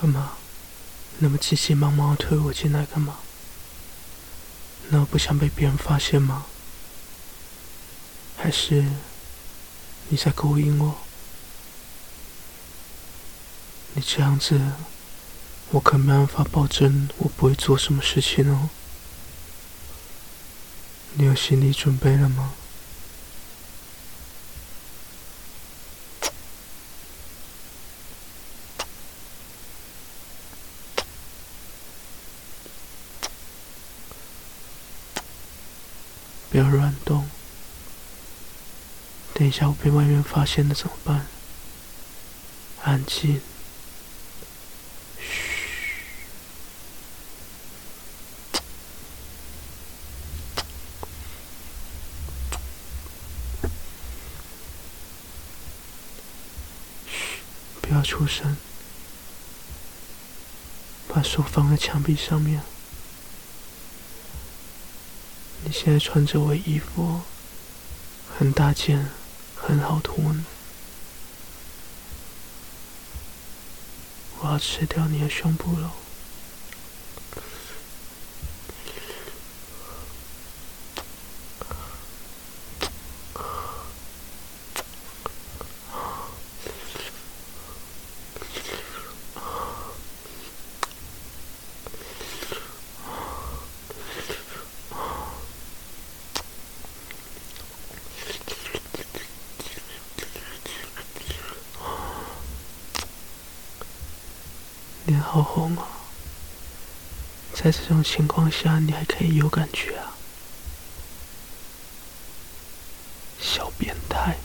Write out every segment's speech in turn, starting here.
干嘛？那么急急忙忙推我进来干嘛？那我不想被别人发现吗？还是你在勾引我？你这样子，我可没办法保证我不会做什么事情哦。你有心理准备了吗？不要乱动，等一下我被外面发现了怎么办？安静嘘。不要出声，把手放在墙壁上面。你现在穿着我衣服，很大件，很好脱。我要吃掉你的胸部了。脸好红啊！在这种情况下，你还可以有感觉啊？小变态！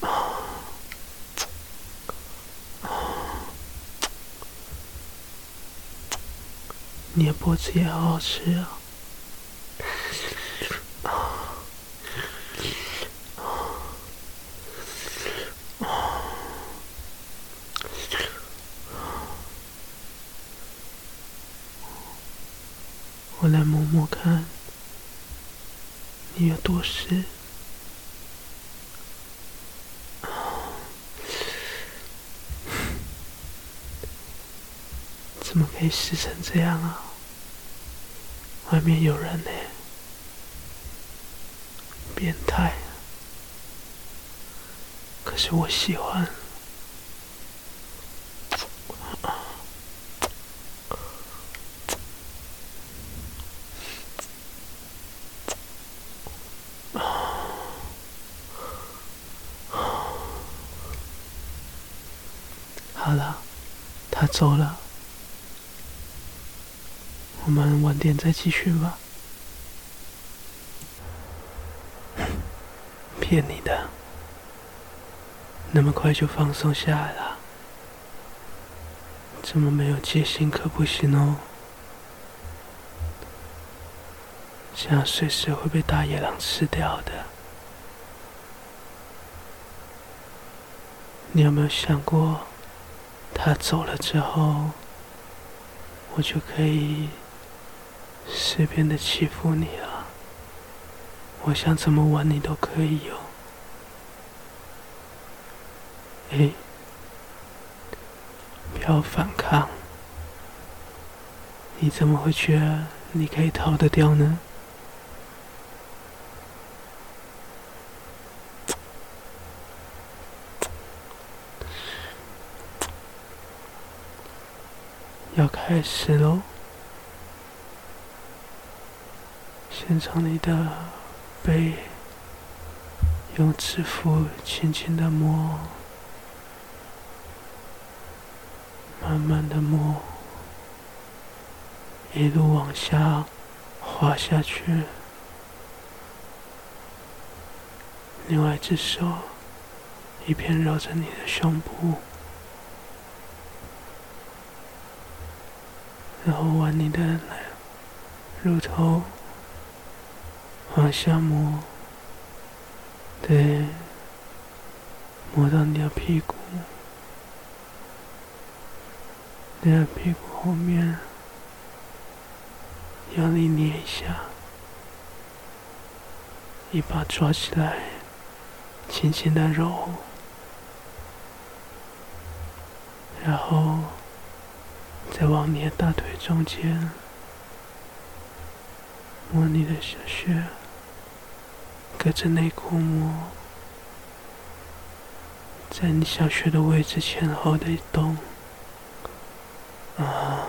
啊！你的脖子也好好吃啊！摸摸看，你有多湿？怎么可以湿成这样啊？外面有人呢，变态！可是我喜欢。了，他走了，我们晚点再继续吧。骗你的，那么快就放松下来了？这么没有戒心可不行哦，这样随时会被大野狼吃掉的。你有没有想过？他走了之后，我就可以随便的欺负你了。我想怎么玩你都可以哟。哎，不要反抗！你怎么会觉得你可以逃得掉呢？要开始喽！先从你的背，用指腹轻轻的摸，慢慢的摸，一路往下滑下去。另外一只手一边绕着你的胸部。然后往你的乳头往下摸，对，摸到你的屁股，你的屁股后面，用力捏一下，一把抓起来，轻轻的揉，然后再往你的大腿中间摸你的小穴，隔着内裤摸，在你小穴的位置前后的一动，啊。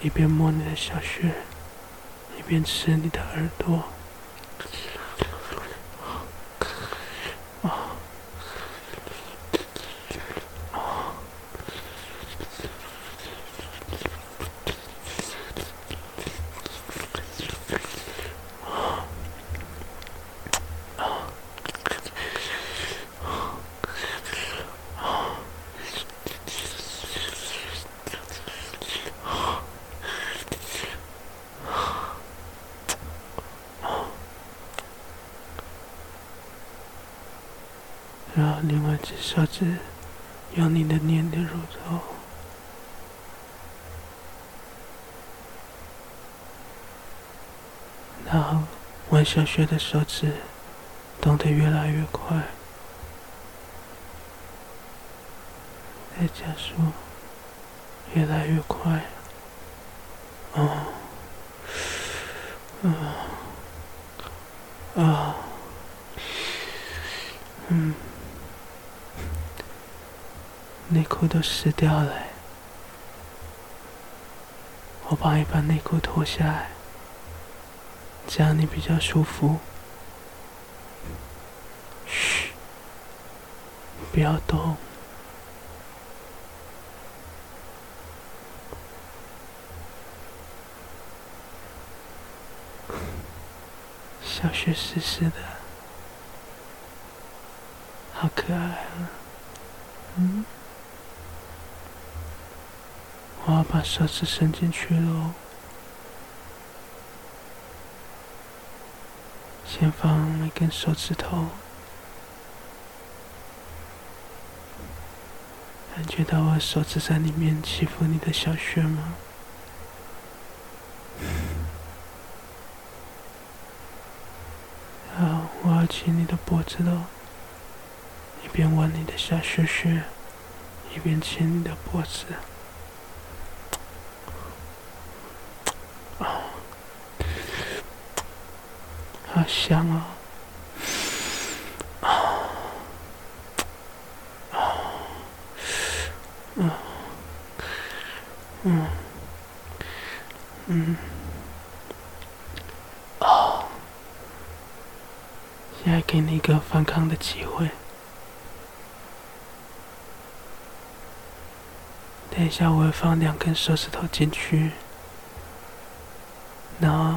一边摸你的小穴，一边吃你的耳朵。另外一只手指用你的黏的乳头，然后玩小穴的手指动得越来越快，再加速，越来越快，哦，啊，啊，嗯。内裤都湿掉了，我帮你把内裤脱下来，这样你比较舒服。嘘，不要动。小雪湿湿的，好可爱啊！嗯。我要把手指伸进去喽，先放一根手指头，感觉到我手指在里面欺负你的小穴吗？好，我要亲你的脖子喽，一边玩你的小穴穴，一边亲你的脖子。好香哦！啊啊嗯嗯嗯哦！现在给你一个反抗的机会。等一下，我会放两根手指头进去，然后。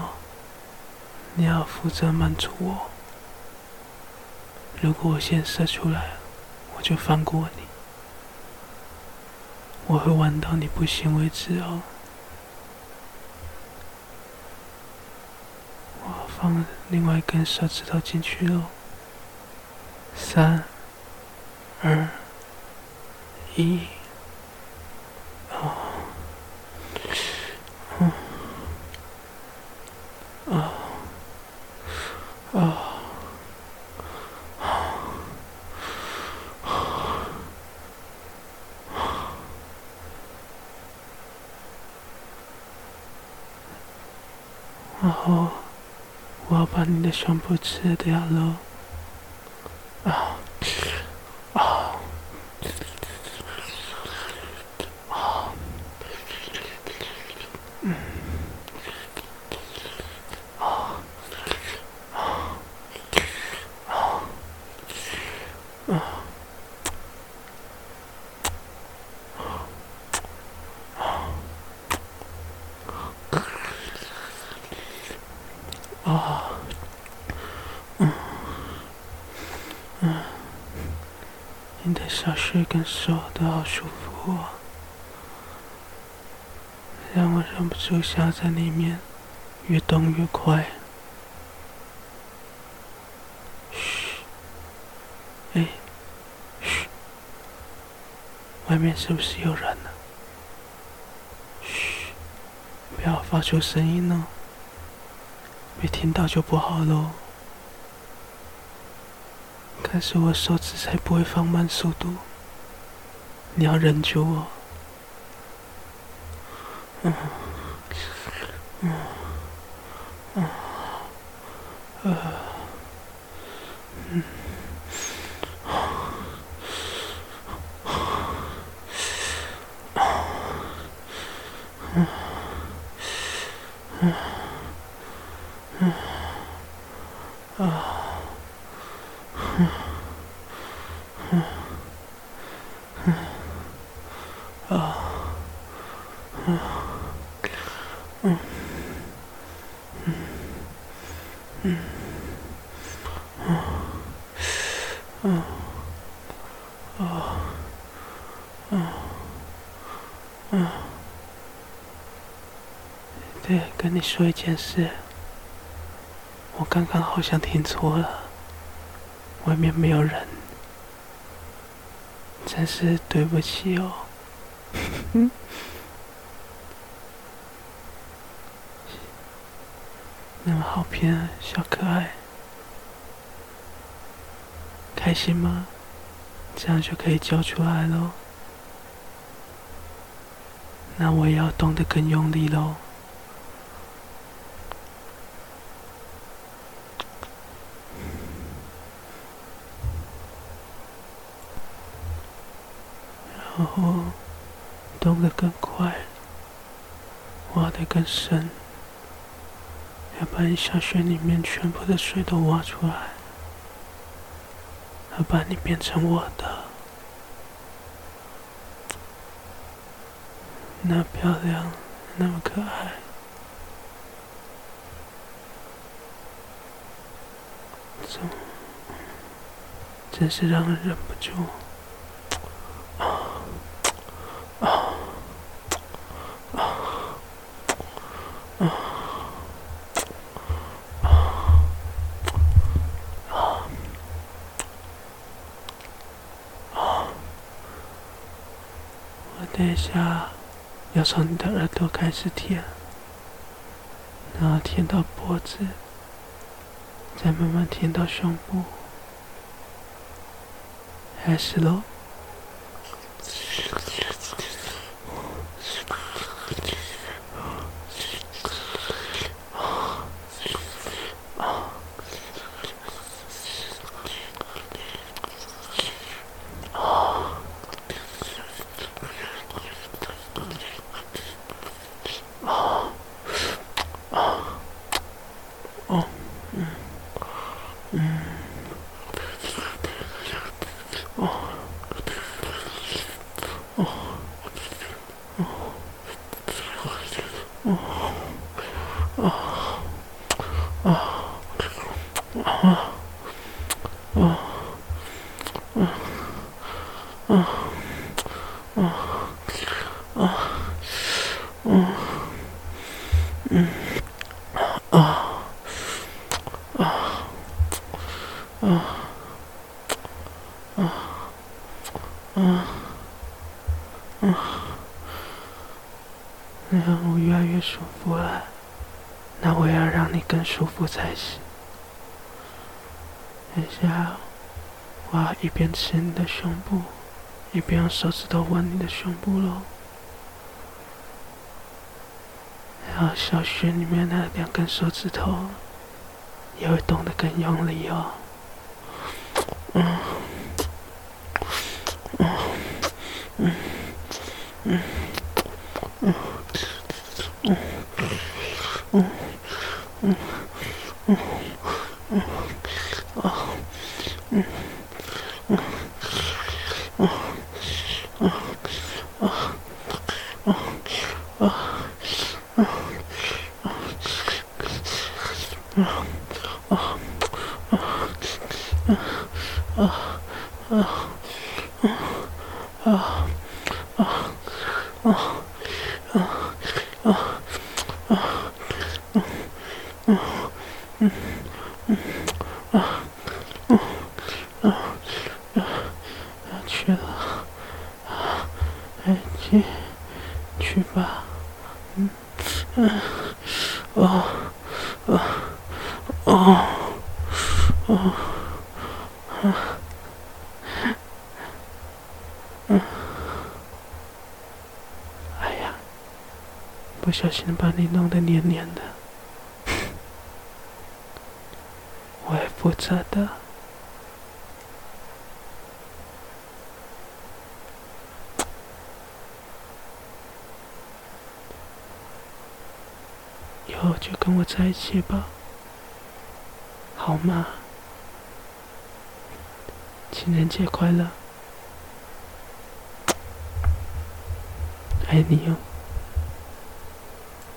你要负责满足我。如果我先射出来，我就放过你。我会玩到你不行为止哦。我放另外一根手指头进去喽。三、二、一。后，我要把你的胸部吃掉了。啊，啊，啊，嗯，啊，啊，啊，啊。啊，嗯，嗯，你的小穴跟手都好舒服哦，让我忍不住想在里面越动越快。嘘，哎，嘘，外面是不是有人呢？嘘，不要发出声音哦。没听到就不好喽。但是我手指才不会放慢速度。你要忍住我。嗯。嗯。嗯。呃嗯。嗯。对，跟你说一件事，我刚刚好像听错了，外面没有人，真是对不起哦。那么好骗，小可爱，开心吗？这样就可以叫出来喽。那我也要动得更用力喽。然后动得更快，挖得更深，要把你小穴里面全部的水都挖出来，要把你变成我的，那漂亮，那么可爱，真是让人忍不住。等一下，要从你的耳朵开始舔，然后舔到脖子，再慢慢舔到胸部，开始喽。Oh. 我要让你更舒服才行。等一下，我要一边吃你的胸部，一边用手指头吻你的胸部喽。然后小穴里面的两根手指头也会动得更用力哦。嗯，嗯，嗯，嗯，嗯。嗯 음, 음, 음, 어, 음. 嗯嗯嗯啊嗯啊啊去了。啊去去吧。嗯嗯哦哦哦。啊呀不小心把你弄得黏黏的。负责的。以后就跟我在一起吧，好吗？情人节快乐，爱你哟。